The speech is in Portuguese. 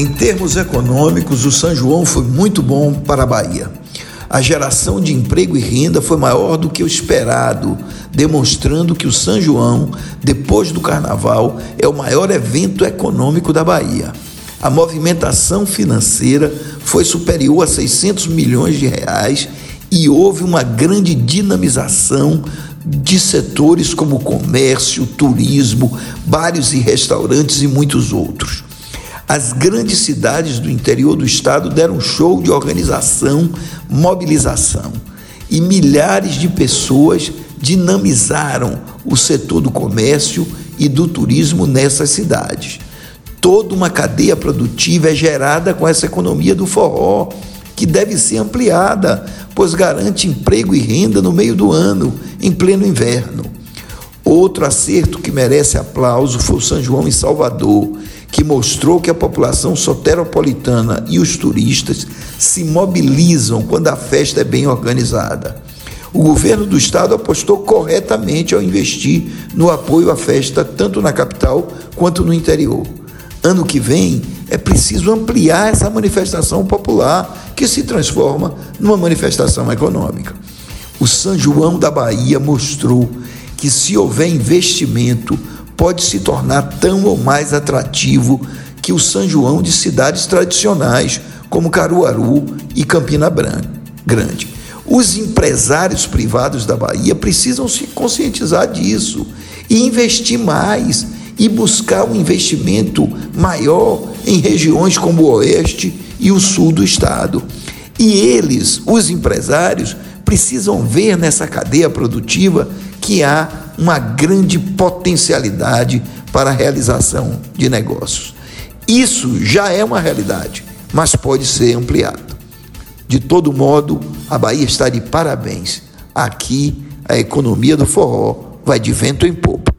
Em termos econômicos, o São João foi muito bom para a Bahia. A geração de emprego e renda foi maior do que o esperado, demonstrando que o São João, depois do carnaval, é o maior evento econômico da Bahia. A movimentação financeira foi superior a 600 milhões de reais e houve uma grande dinamização de setores como comércio, turismo, bares e restaurantes e muitos outros. As grandes cidades do interior do estado deram show de organização, mobilização e milhares de pessoas dinamizaram o setor do comércio e do turismo nessas cidades. Toda uma cadeia produtiva é gerada com essa economia do forró, que deve ser ampliada, pois garante emprego e renda no meio do ano, em pleno inverno. Outro acerto que merece aplauso foi o São João em Salvador, que mostrou que a população soteropolitana e os turistas se mobilizam quando a festa é bem organizada. O governo do estado apostou corretamente ao investir no apoio à festa, tanto na capital quanto no interior. Ano que vem é preciso ampliar essa manifestação popular, que se transforma numa manifestação econômica. O São João da Bahia mostrou que, se houver investimento, pode se tornar tão ou mais atrativo que o São João de cidades tradicionais, como Caruaru e Campina Grande. Os empresários privados da Bahia precisam se conscientizar disso e investir mais e buscar um investimento maior em regiões como o Oeste e o Sul do Estado. E eles, os empresários, precisam ver nessa cadeia produtiva que há uma grande potencialidade para a realização de negócios. Isso já é uma realidade, mas pode ser ampliado. De todo modo, a Bahia está de parabéns. Aqui, a economia do forró vai de vento em popa.